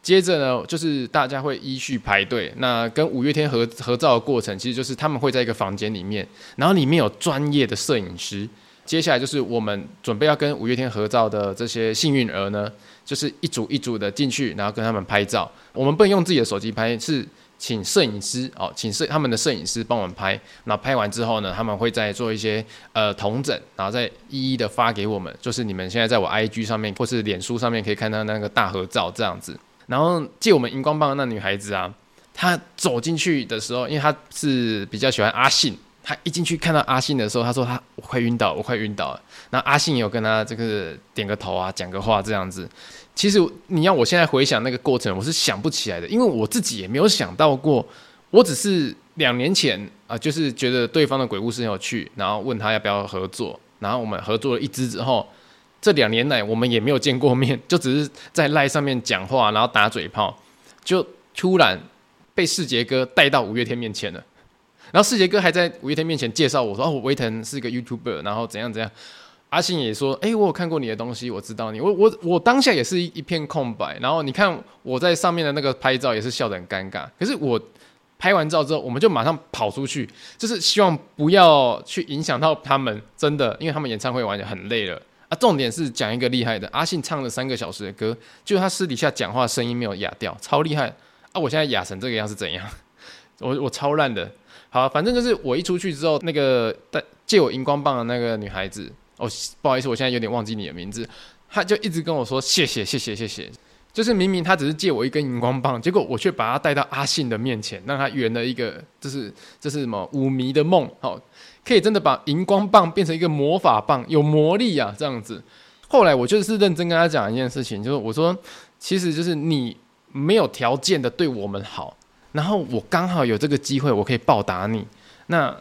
接着呢，就是大家会依序排队，那跟五月天合合照的过程，其实就是他们会在一个房间里面，然后里面有专业的摄影师。”接下来就是我们准备要跟五月天合照的这些幸运儿呢，就是一组一组的进去，然后跟他们拍照。我们不能用自己的手机拍，是请摄影师哦，请摄他们的摄影师帮我们拍。那拍完之后呢，他们会再做一些呃统整，然后再一一的发给我们。就是你们现在在我 IG 上面或是脸书上面可以看到那个大合照这样子。然后借我们荧光棒的那女孩子啊，她走进去的时候，因为她是比较喜欢阿信。他一进去看到阿信的时候，他说他我快晕倒，我快晕倒了。那阿信也有跟他这个点个头啊，讲个话这样子。其实你要我现在回想那个过程，我是想不起来的，因为我自己也没有想到过。我只是两年前啊、就是觉得对方的鬼故事很有趣，然后问他要不要合作，然后我们合作了一支之后，这两年来我们也没有见过面，就只是在赖上面讲话，然后打嘴炮，就突然被世杰哥带到五月天面前了。然后世杰哥还在五月天面前介绍我说：“哦，维腾是一个 YouTuber，然后怎样怎样。”阿信也说：“哎，我有看过你的东西，我知道你。我”我我当下也是一片空白。然后你看我在上面的那个拍照也是笑得很尴尬。可是我拍完照之后，我们就马上跑出去，就是希望不要去影响到他们。真的，因为他们演唱会完全很累了啊。重点是讲一个厉害的，阿信唱了三个小时的歌，就他私底下讲话声音没有哑掉，超厉害啊！我现在哑成这个样是怎样？我我超烂的。好，反正就是我一出去之后，那个带借我荧光棒的那个女孩子，哦，不好意思，我现在有点忘记你的名字，她就一直跟我说谢谢谢谢谢谢，就是明明她只是借我一根荧光棒，结果我却把她带到阿信的面前，让她圆了一个，就是这是什么五迷的梦，好，可以真的把荧光棒变成一个魔法棒，有魔力啊，这样子。后来我就是认真跟她讲一件事情，就是我说，其实就是你没有条件的对我们好。然后我刚好有这个机会，我可以报答你。那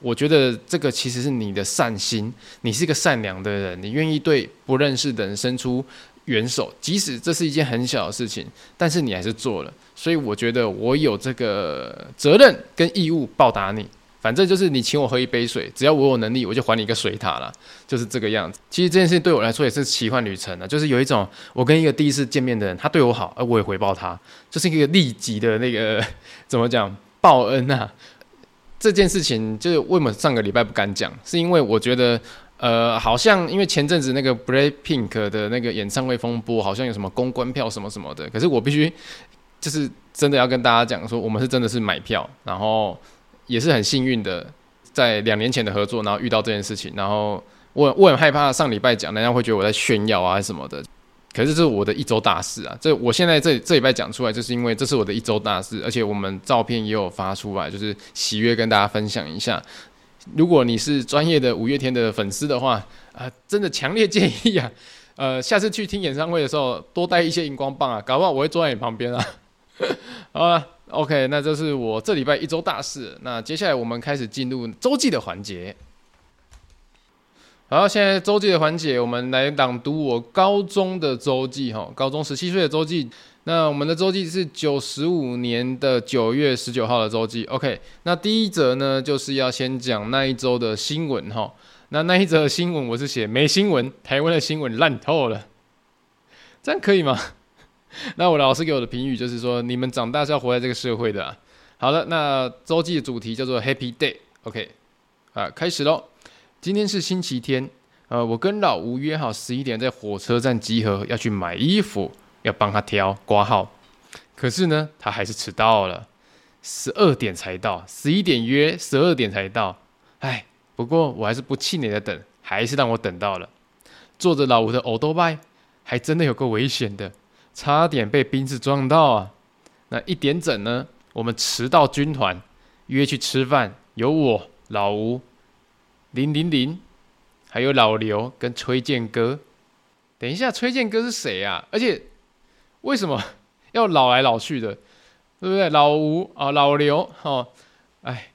我觉得这个其实是你的善心，你是一个善良的人，你愿意对不认识的人伸出援手，即使这是一件很小的事情，但是你还是做了。所以我觉得我有这个责任跟义务报答你。反正就是你请我喝一杯水，只要我有能力，我就还你一个水塔了，就是这个样子。其实这件事情对我来说也是奇幻旅程啊，就是有一种我跟一个第一次见面的人，他对我好，而我也回报他，就是一个立即的那个 [LAUGHS] 怎么讲报恩啊。这件事情就是为什么上个礼拜不敢讲，是因为我觉得呃，好像因为前阵子那个 BLACKPINK 的那个演唱会风波，好像有什么公关票什么什么的，可是我必须就是真的要跟大家讲说，我们是真的是买票，然后。也是很幸运的，在两年前的合作，然后遇到这件事情，然后我我很害怕上礼拜讲，人家会觉得我在炫耀啊什么的。可是这是我的一周大事啊！这我现在这这礼拜讲出来，就是因为这是我的一周大事，而且我们照片也有发出来，就是喜悦跟大家分享一下。如果你是专业的五月天的粉丝的话，啊、真的强烈建议啊，[LAUGHS] 呃，下次去听演唱会的时候多带一些荧光棒啊，搞不好我会坐在你旁边啊。[LAUGHS] 好了，OK，那这是我这礼拜一周大事。那接下来我们开始进入周记的环节。好，现在周记的环节，我们来朗读我高中的周记哈，高中十七岁的周记。那我们的周记是九十五年的九月十九号的周记。OK，那第一则呢，就是要先讲那一周的新闻哈。那那一则新闻我是写没新闻，台湾的新闻烂透了，这样可以吗？[LAUGHS] 那我老师给我的评语就是说，你们长大是要活在这个社会的啊。好了，那周记的主题叫做 Happy Day。OK，啊，开始喽。今天是星期天，呃，我跟老吴约好十一点在火车站集合，要去买衣服，要帮他挑挂号。可是呢，他还是迟到了，十二点才到，十一点约，十二点才到。哎，不过我还是不气馁的等，还是让我等到了。坐着老吴的欧兜拜，还真的有够危险的，差点被宾士撞到啊！那一点整呢，我们迟到军团约去吃饭，有我老吴。零零零，还有老刘跟崔健哥。等一下，崔健哥是谁啊？而且为什么要老来老去的？对不对？老吴啊，老刘哦，哎，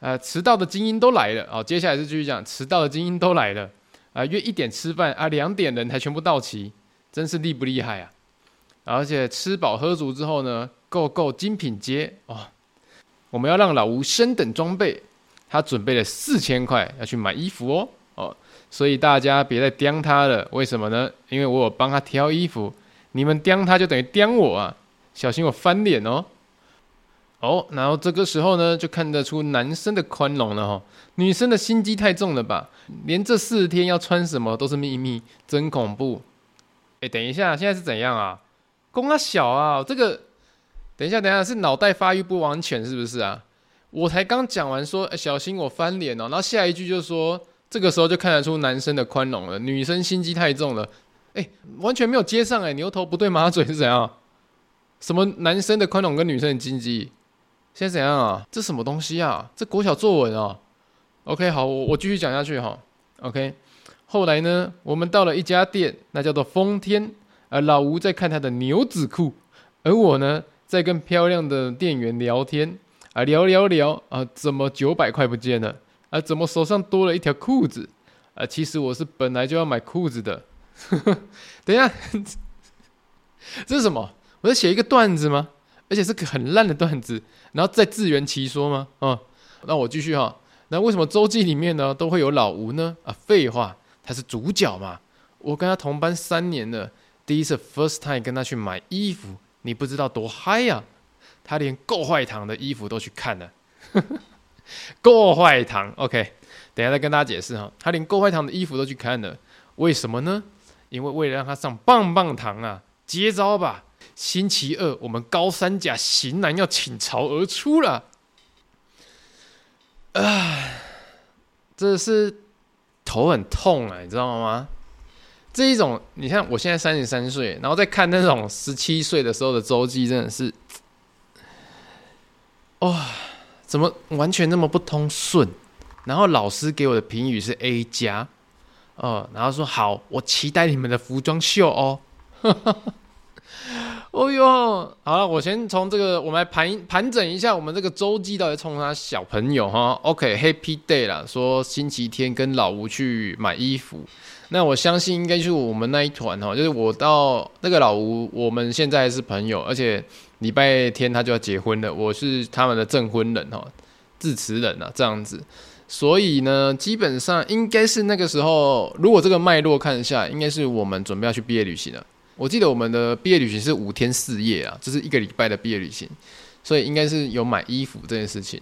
呃，迟到的精英都来了哦。接下来是继续讲，迟到的精英都来了啊。约一点吃饭啊，两点人才全部到齐，真是厉不厉害啊？而且吃饱喝足之后呢，Go Go 精品街哦，我们要让老吴升等装备。他准备了四千块要去买衣服哦哦，所以大家别再刁他了。为什么呢？因为我有帮他挑衣服，你们刁他就等于刁我啊！小心我翻脸哦。哦，然后这个时候呢，就看得出男生的宽容了哈。女生的心机太重了吧？连这四天要穿什么都是秘密，真恐怖。哎，等一下，现在是怎样啊？公啊小啊，这个等一下，等一下是脑袋发育不完全是不是啊？我才刚讲完说，欸，小心我翻脸哦，然后下一句就说，这个时候就看得出男生的宽容了，女生心机太重了，哎，完全没有接上哎，牛头不对马嘴是怎样？什么男生的宽容跟女生的心机？现在怎样啊？这什么东西啊？这国小作文啊？OK，好，我我继续讲下去哈。OK，后来呢，我们到了一家店，那叫做丰天，而老吴在看他的牛仔裤，而我呢，在跟漂亮的店员聊天。啊，聊聊聊啊，怎么九百块不见了？啊，怎么手上多了一条裤子？啊，其实我是本来就要买裤子的。[LAUGHS] 等一下，这是什么？我在写一个段子吗？而且是个很烂的段子，然后再自圆其说吗？啊，那我继续哈。那为什么周记里面呢都会有老吴呢？啊，废话，他是主角嘛。我跟他同班三年了，第一次 first time 跟他去买衣服，你不知道多嗨呀！他连够坏堂的衣服都去看了，[LAUGHS] 够坏堂，OK，等一下再跟大家解释哈。他连够坏堂的衣服都去看了，为什么呢？因为为了让他上棒棒堂啊，接招吧！星期二我们高三甲型男要倾巢而出了，啊，这是头很痛啊，你知道吗？这一种，你看我现在三十三岁，然后再看那种十七岁的时候的周记，真的是。[TSK] 哇、哦，怎么完全那么不通顺？然后老师给我的评语是 A 加，哦，然后说好，我期待你们的服装秀哦。[LAUGHS] 哦哟，好了，我先从这个，我们来盘盘整一下我们这个周记到底冲他小朋友哈。OK，Happy Day 啦，说星期天跟老吴去买衣服，那我相信应该就是我们那一团哈，就是我到那个老吴，我们现在是朋友，而且。礼拜天他就要结婚了，我是他们的证婚人哈，致辞人啊，这样子，所以呢，基本上应该是那个时候，如果这个脉络看一下，应该是我们准备要去毕业旅行了。我记得我们的毕业旅行是五天四夜啊，这是一个礼拜的毕业旅行，所以应该是有买衣服这件事情。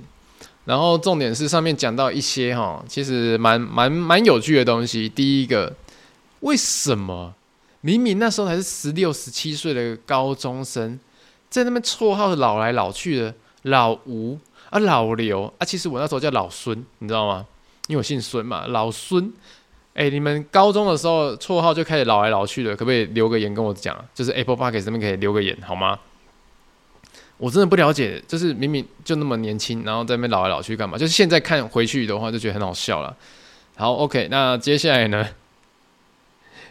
然后重点是上面讲到一些哈，其实蛮蛮蛮有趣的东西。第一个，为什么明明那时候还是十六、十七岁的高中生？在那边绰号老来老去的老吴啊，老刘啊，其实我那时候叫老孙，你知道吗？因为我姓孙嘛，老孙哎，你们高中的时候绰号就开始老来老去的，可不可以留个言跟我讲？就是 Apple Park 这边可以留个言好吗？我真的不了解，就是明明就那么年轻，然后在那边老来老去干嘛？就是现在看回去的话，就觉得很好笑了。好，OK，那接下来呢？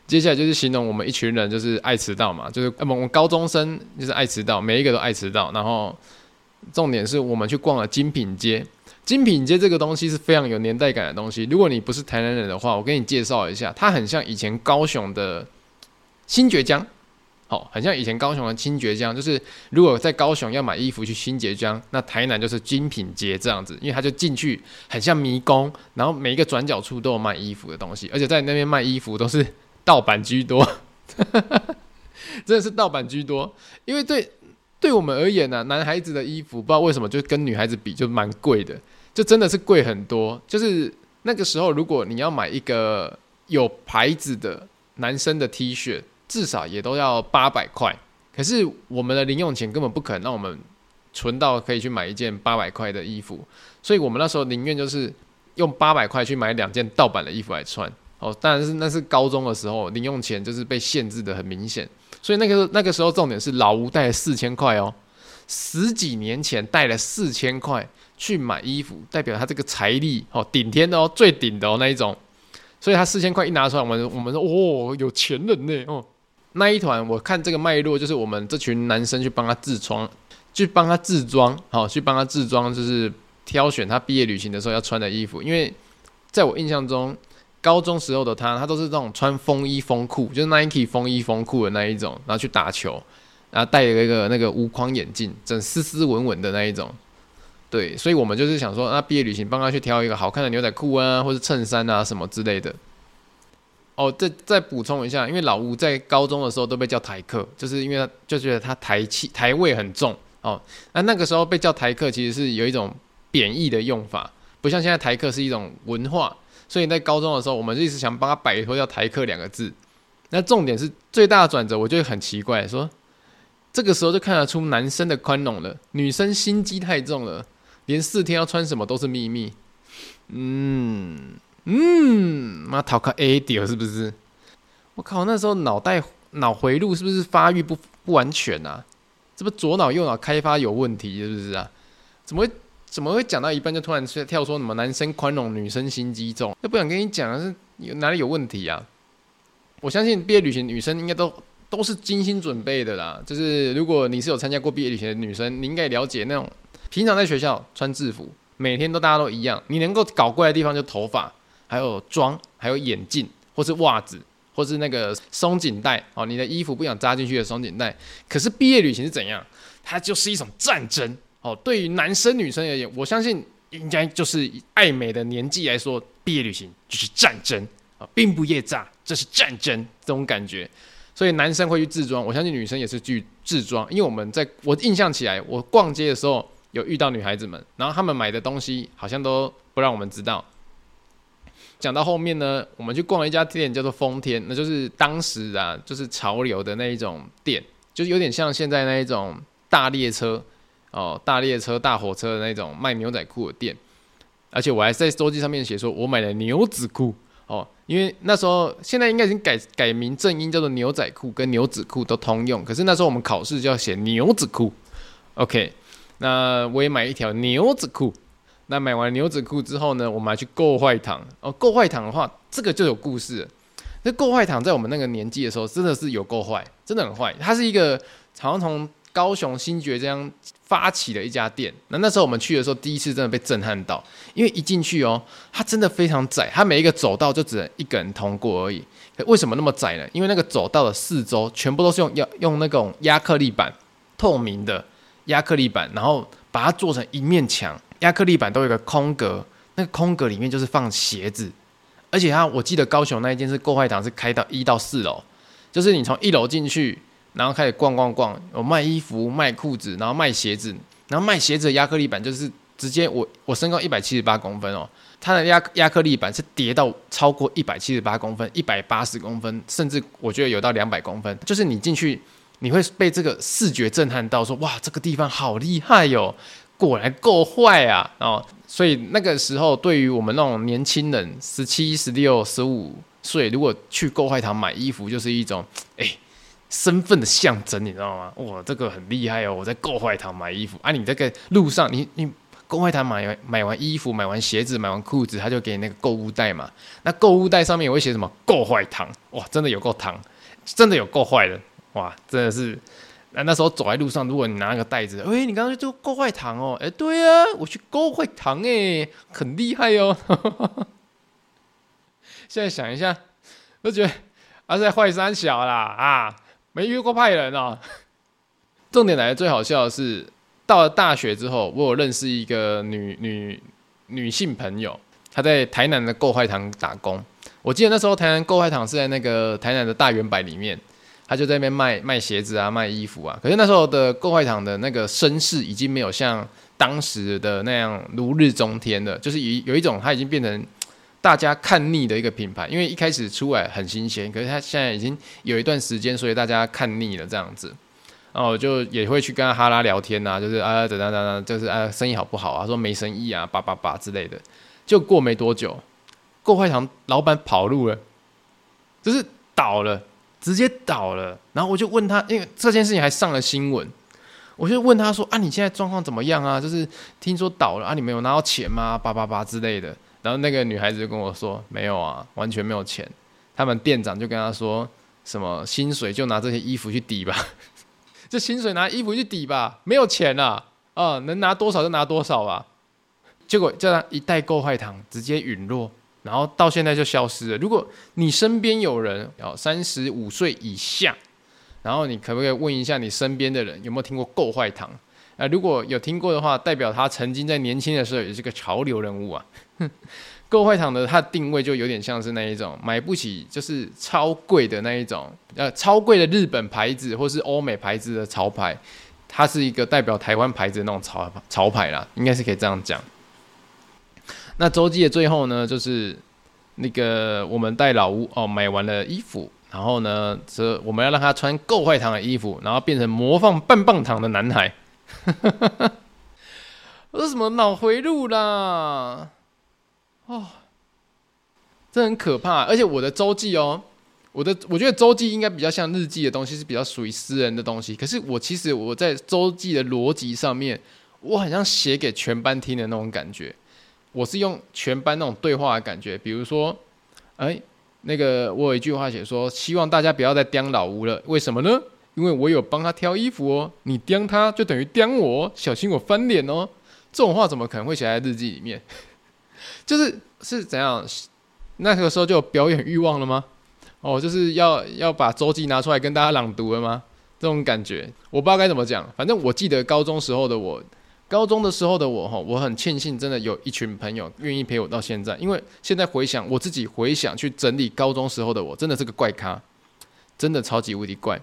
接下来就是形容我们一群人就是爱迟到嘛，就是我们高中生就是爱迟到，每一个都爱迟到。然后重点是我们去逛了精品街，精品街这个东西是非常有年代感的东西。如果你不是台南人的话，我给你介绍一下，它很像以前高雄的新崛江。哦，很像以前高雄的新崛江，就是如果在高雄要买衣服去新崛江，那台南就是精品街这样子，因为它就进去很像迷宫，然后每一个转角处都有卖衣服的东西，而且在那边卖衣服都是盗版居多，[LAUGHS] 真的是盗版居多。因为对对我们而言呢、男孩子的衣服不知道为什么就跟女孩子比就蛮贵的，就真的是贵很多。就是那个时候，如果你要买一个有牌子的男生的 T 恤。至少也都要八百块，可是我们的零用钱根本不可能让我们存到可以去买一件八百块的衣服，所以我们那时候宁愿就是用八百块去买两件盗版的衣服来穿。哦，当然是那是高中的时候，零用钱就是被限制得很明显，所以那个那个时候重点是老吴带了四千块哦，十几年前带了四千块去买衣服，代表他这个财力哦顶天的哦，最顶的哦那一种，所以他四千块一拿出来，我们我们说哦有钱人呢哦。那一团，我看这个脉络，就是我们这群男生去帮他自装，去帮他自装，好，去帮他自装，就是挑选他毕业旅行的时候要穿的衣服。因为在我印象中，高中时候的他，他都是这种穿风衣风裤，就是 Nike 风衣风裤的那一种，然后去打球，然后戴了一个那个无框眼镜，整斯斯文文的那一种。对，所以我们就是想说，那毕业旅行帮他去挑一个好看的牛仔裤啊，或者衬衫啊什么之类的。哦，再再补充一下，因为老吴在高中的时候都被叫台客，就是因为他就觉得他台气台味很重哦。那那个时候被叫台客，其实是有一种贬义的用法，不像现在台客是一种文化。所以在高中的时候，我们一直想帮他摆脱掉台客两个字。那重点是最大的转折，我觉得很奇怪，说这个时候就看得出男生的宽容了，女生心机太重了，连四天要穿什么都是秘密。嗯。嗯，妈逃课 A 点是不是？我靠，那时候脑袋脑回路是不是发育不不完全啊？这不左脑右脑开发有问题是不是啊？怎么会怎么会讲到一半就突然跳说什么男生宽容，女生心机重？又不想跟你讲是有哪里有问题啊？我相信毕业旅行女生应该都都是精心准备的啦。就是如果你是有参加过毕业旅行的女生，你应该了解那种平常在学校穿制服，每天都大家都一样，你能够搞怪的地方就头发。还有妆，还有眼镜，或是袜子，或是那个松紧带哦。你的衣服不想扎进去的松紧带。可是毕业旅行是怎样？它就是一种战争哦。对于男生女生而言，我相信应该就是爱美的年纪来说，毕业旅行就是战争啊，兵不厌诈，这是战争这种感觉。所以男生会去自装，我相信女生也是去自装，因为我们在我印象起来，我逛街的时候有遇到女孩子们，然后她们买的东西好像都不让我们知道。讲到后面呢，我们去逛了一家店，叫做丰天，那就是当时啊，就是潮流的那一种店，就是有点像现在那一种大列车哦，大列车、大火车的那种卖牛仔裤的店。而且我还在周记上面写说，我买了牛仔裤哦，因为那时候现在应该已经改改名正音叫做牛仔裤跟牛仔裤都通用，可是那时候我们考试就要写牛仔裤。OK，那我也买一条牛仔裤。那买完牛仔裤之后呢，我们还去购坏堂哦。购坏堂的话，这个就有故事。那购坏堂在我们那个年纪的时候，真的是有够坏，真的很坏。它是一个好像从高雄新觉这样发起的一家店。那那时候我们去的时候，第一次真的被震撼到，因为一进去哦，它真的非常窄，它每一个走道就只能一个人通过而已。为什么那么窄呢？因为那个走道的四周全部都是用要用那种压克力板，透明的压克力板，然后把它做成一面墙。亚克力板都有一个空格，那个空格里面就是放鞋子，而且它我记得高雄那一间是购坏堂，是开到一到四楼，就是你从一楼进去，然后开始逛逛逛，有卖衣服、卖裤子，然后卖鞋子，然后卖鞋子的亚克力板就是直接我我身高一百七十八公分哦，它的亚亚克力板是叠到超过一百七十八公分、一百八十公分，甚至我觉得有到两百公分，就是你进去你会被这个视觉震撼到说，哇这个地方好厉害哟、哦。果然够坏啊！哦，所以那个时候对于我们那种年轻人，十七、十六、十五
岁如果去购坏堂买衣服，就是一种哎、身份的象征，你知道吗？哇，这个很厉害哦！我在购坏堂买衣服啊，你这个路上你你购坏堂买完买完衣服、买完鞋子、买完裤子，他就给你那个购物袋嘛。那购物袋上面也会写什么购坏堂？哇，真的有够堂，真的有够坏的哇！真的是。那那时候走在路上，如果你拿个袋子，哎、欸，你刚刚就购坏堂哦，哎、对啊，我去购坏堂哎，很厉害哦。[LAUGHS] 现在想一下，都觉得啊，在坏三小啦啊，没遇过派人哦。重点来了，最好笑的是，到了大学之后，我有认识一个女女女性朋友，她在台南的购坏堂打工。我记得那时候台南购坏堂是在那个台南的大远百里面。他就在那边卖卖鞋子啊，卖衣服啊。可是那时候的购坏堂的那个声势已经没有像当时的那样如日中天了，就是有有一种它已经变成大家看腻的一个品牌。因为一开始出来很新鲜，可是它现在已经有一段时间，所以大家看腻了这样子。然后我就也会去跟哈拉聊天啊，就是啊等等等等，就是啊生意好不好啊？说没生意啊，叭叭叭之类的。就过没多久，购坏堂老板跑路了，就是倒了。直接倒了，然后我就问他，因为这件事情还上了新闻，我就问他说：“啊，你现在状况怎么样啊？就是听说倒了啊，你没有拿到钱吗？叭叭叭之类的。”然后那个女孩子就跟我说：“没有啊，完全没有钱。”他们店长就跟他说：“什么薪水就拿这些衣服去抵吧，[LAUGHS] 这薪水拿衣服去抵吧，没有钱啊，啊，能拿多少就拿多少吧。”结果叫他一袋购坏糖直接陨落。然后到现在就消失了。如果你身边有人哦，三十五岁以下，然后你可不可以问一下你身边的人有没有听过够坏糖？啊，如果有听过的话，代表他曾经在年轻的时候也是个潮流人物啊。[LAUGHS] 够坏糖的它的定位就有点像是那一种买不起就是超贵的那一种，呃，超贵的日本牌子或是欧美牌子的潮牌，它是一个代表台湾牌子的那种潮潮牌啦，应该是可以这样讲。那周记的最后呢，就是那个我们带老吴哦买完了衣服，然后呢，这我们要让他穿够坏糖的衣服，然后变成模仿棒棒糖的男孩。[LAUGHS] 我说什么脑回路啦？哦，这很可怕。而且我的周记哦，我的我觉得周记应该比较像日记的东西，是比较属于私人的东西。可是我其实我在周记的逻辑上面，我好像写给全班听的那种感觉。我是用全班那种对话的感觉，比如说，哎、那个我有一句话写说，希望大家不要再刁老吴了。为什么呢？因为我有帮他挑衣服哦。你刁他就等于刁我，小心我翻脸哦。这种话怎么可能会写在日记里面？[LAUGHS] 就是是怎样？那个时候就有表演欲望了吗？哦，就是要要把周记拿出来跟大家朗读了吗？这种感觉我不知道该怎么讲。反正我记得高中时候的我。高中的时候的我哈，我很庆幸，真的有一群朋友愿意陪我到现在。因为现在回想，我自己回想去整理高中时候的我，真的是个怪咖，真的超级无敌怪。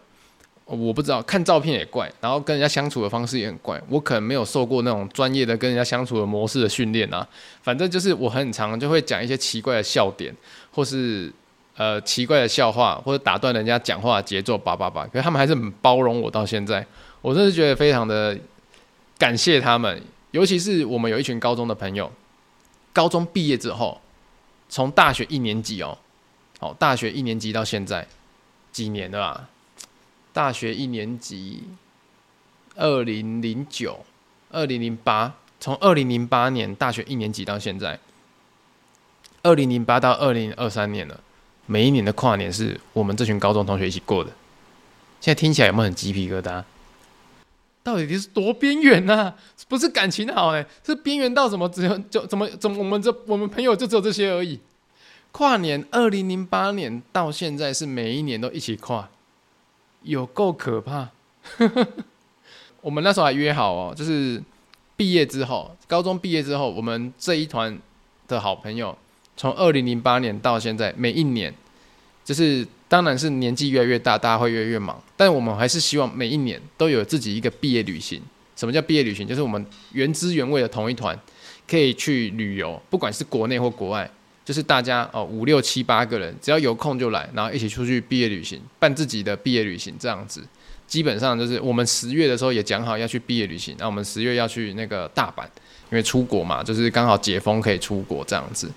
我不知道看照片也怪，然后跟人家相处的方式也很怪。我可能没有受过那种专业的跟人家相处的模式的训练啊。反正就是我很常就会讲一些奇怪的笑点，或是呃奇怪的笑话，或者打断人家讲话的节奏，叭叭叭。可是他们还是很包容我到现在，我真的是觉得非常的。感谢他们，尤其是我们有一群高中的朋友，高中毕业之后，从大学一年级哦，好，大学一年级到现在几年了啊？大学一年级，二零零九、二零零八，从二零零八年大学一年级到现在，二零零八到二零二三年了，每一年的跨年是我们这群高中同学一起过的。现在听起来有没有很鸡皮疙瘩？到底是多边缘呐？不是感情好哎，是边缘到什么？只有就怎么怎么我们这我们朋友就只有这些而已。跨年二零零八年到现在是每一年都一起跨，有够可怕。[LAUGHS] 我们那时候还约好哦，就是毕业之后，高中毕业之后，我们这一团的好朋友，从二零零八年到现在，每一年就是。当然是年纪越来越大，大家会越来越忙，但我们还是希望每一年都有自己一个毕业旅行。什么叫毕业旅行？就是我们原汁原味的同一团可以去旅游，不管是国内或国外，就是大家哦五六七八个人，只要有空就来，然后一起出去毕业旅行，办自己的毕业旅行这样子。基本上就是我们十月的时候也讲好要去毕业旅行，那我们十月要去那个大阪，因为出国嘛，就是刚好解封可以出国这样子。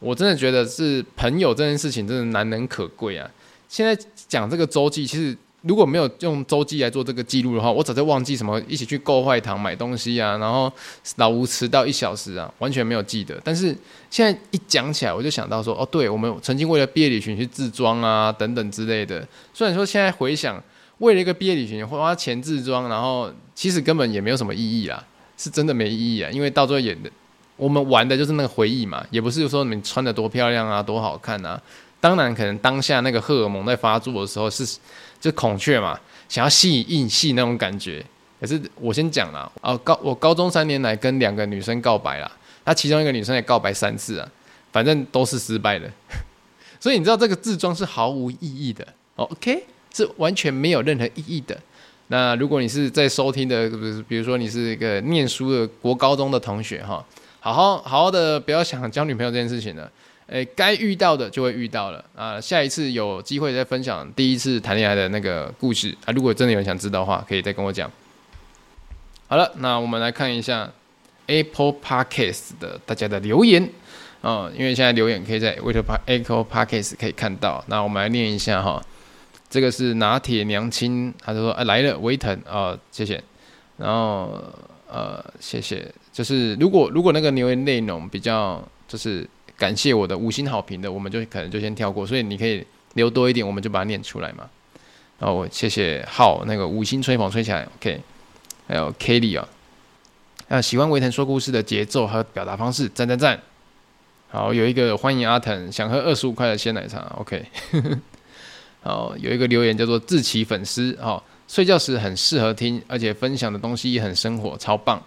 我真的觉得是朋友这件事情真的难能可贵啊。现在讲这个周记，其实。如果没有用周记来做这个记录的话，我早就忘记什么一起去购坏堂买东西啊，然后老吴迟到一小时啊，完全没有记得。但是现在一讲起来，我就想到说，哦，对，我们曾经为了毕业旅行去自装啊，等等之类的。虽然说现在回想，为了一个毕业旅行花钱自装，然后其实根本也没有什么意义啦，是真的没意义啊，因为到最后演的，我们玩的就是那个回忆嘛，也不是说你穿的多漂亮啊，多好看啊。当然，可能当下那个荷尔蒙在发作的时候是。就孔雀嘛，想要吸引戏那种感觉。可是我先讲了，哦，高我高中三年来跟两个女生告白了，那其中一个女生也告白三次啊，反正都是失败的。[LAUGHS] 所以你知道这个自装是毫无意义的，OK？是完全没有任何意义的。那如果你是在收听的，比如说你是一个念书的国高中的同学哈，好好好好的不要想交女朋友这件事情了。诶，该遇到的就会遇到了啊！下一次有机会再分享第一次谈恋爱的那个故事啊！如果真的有人想知道的话，可以再跟我讲。好了，那我们来看一下 Apple Podcast 的大家的留言啊、因为现在留言可以在 Apple Podcast 可以看到。那我们来念一下哈，这个是拿铁娘亲，他就说：“哎，来了，维腾啊，谢谢。”然后呃，谢谢。就是如果如果那个留言内容比较就是。感谢我的五星好评的，我们就可能就先跳过，所以你可以留多一点，我们就把它念出来嘛。然后谢谢浩那个五星吹捧吹起来，OK。还有 Kelly 啊，啊喜欢维腾说故事的节奏和表达方式，赞赞赞。好，有一个欢迎阿腾，想喝二十五块的鲜奶茶，OK。[LAUGHS] 好，有一个留言叫做志奇粉丝，好，睡觉时很适合听，而且分享的东西也很生活，超棒。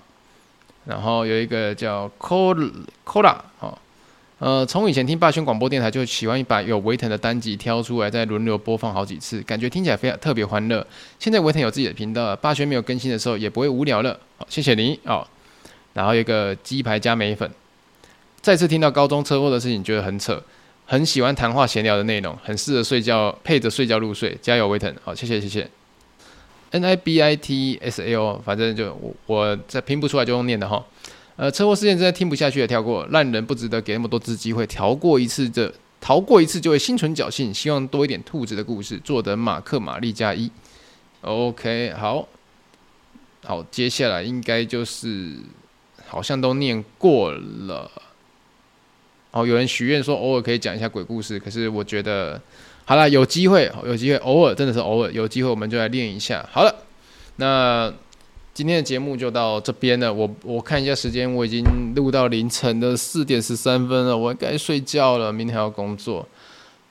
然后有一个叫 Cola，好。呃，从以前听霸轩广播电台，就喜欢把有维腾的单集挑出来，再轮流播放好几次，感觉听起来非常特别欢乐。现在维腾有自己的频道，霸轩没有更新的时候也不会无聊了。好，谢谢你哦。然后一个鸡排加美粉，再次听到高中车祸的事情，觉得很扯，很喜欢谈话闲聊的内容，很适合睡觉，配着睡觉入睡。加油，维腾！好，谢谢谢谢。N I B I T S A O，反正就我我这拼不出来就用念的哈。呃，车祸事件真的听不下去也，跳过，烂人不值得给那么多次机会，逃过一次这逃过一次就会心存侥幸，希望多一点兔子的故事。坐等马克玛丽加一，OK，好，好，接下来应该就是好像都念过了。哦，有人许愿说偶尔可以讲一下鬼故事，可是我觉得好了，有机会，有机会，偶尔真的是偶尔有机会，我们就来练一下。好了，那。今天的节目就到这边了，我我看一下时间，我已经录到凌晨的四点十三分了，我该睡觉了，明天还要工作。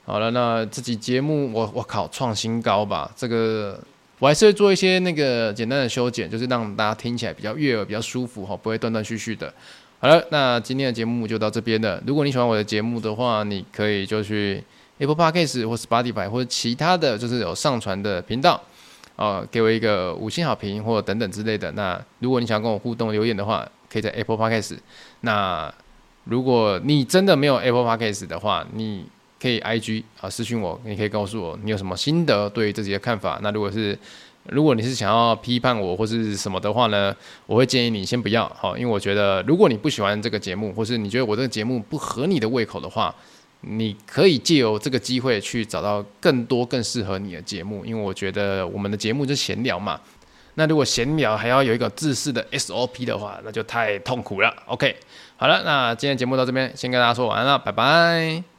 好了，那这集节目我我靠创新高吧，这个我还是会做一些那个简单的修剪，就是让大家听起来比较悦耳、比较舒服哈，不会断断续续的。好了，那今天的节目就到这边了。如果你喜欢我的节目的话，你可以就去 Apple Podcast 或 Spotify 或者其他的就是有上传的频道。哦，给我一个五星好评或等等之类的。那如果你想跟我互动留言的话，可以在 Apple Podcast。那如果你真的没有 Apple Podcast 的话，你可以 IG 啊私信我，你可以告诉我你有什么心得，对于自己的看法。那如果是如果你是想要批判我或是什么的话呢，我会建议你先不要。好，因为我觉得如果你不喜欢这个节目，或是你觉得我这个节目不合你的胃口的话。你可以借由这个机会去找到更多更适合你的节目，因为我觉得我们的节目就闲聊嘛。那如果闲聊还要有一个制式的 SOP 的话，那就太痛苦了。OK，好了，那今天节目到这边，先跟大家说晚安了，拜拜。